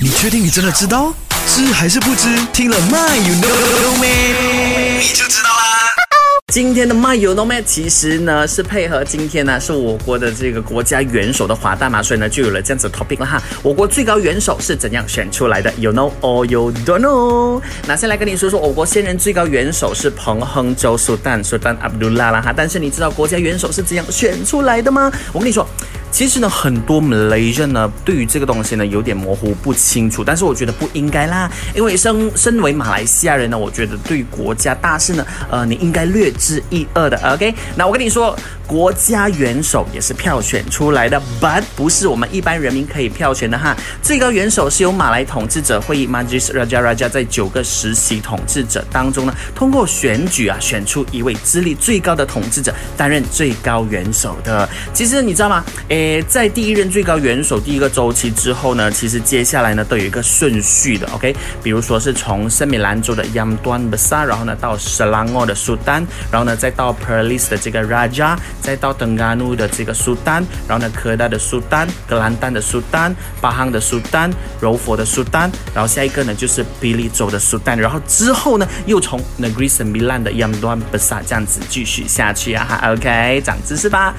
你确定你真的知道？知还是不知？听了 My You Know Me，？你就知道啦。今天的 My You Know Me 其实呢是配合今天呢是我国的这个国家元首的华诞嘛，所以呢就有了这样子 topic 了哈。我国最高元首是怎样选出来的？You know or you don't know？那先来跟你说说，我国现任最高元首是彭亨州苏丹苏丹阿卜杜拉啦哈。但是你知道国家元首是怎样选出来的吗？我跟你说。其实呢，很多 Malaysian 呢，对于这个东西呢，有点模糊不清楚。但是我觉得不应该啦，因为身身为马来西亚人呢，我觉得对国家大事呢，呃，你应该略知一二的。OK，那我跟你说，国家元首也是票选出来的，but 不是我们一般人民可以票选的哈。最高元首是由马来统治者会议 Majlis Raja Raja 在九个实习统治者当中呢，通过选举啊，选出一位资历最高的统治者担任最高元首的。其实你知道吗？诶。在第一任最高元首第一个周期之后呢，其实接下来呢都有一个顺序的，OK，比如说是从圣米兰州的 Yam Tuan Besar，然后呢到 Selangor 的苏丹，然后呢再到 Perlis 的这个 Raja，再到 Terengganu 的这个苏丹，然后呢科达的苏丹、格兰丹的苏丹、巴夯的苏丹、柔佛的苏丹，然后下一个呢就是比利州的苏丹，然后之后呢又从 Negeri Sembilan 的 Yam Tuan Besar 这样子继续下去啊，OK，长知识吧。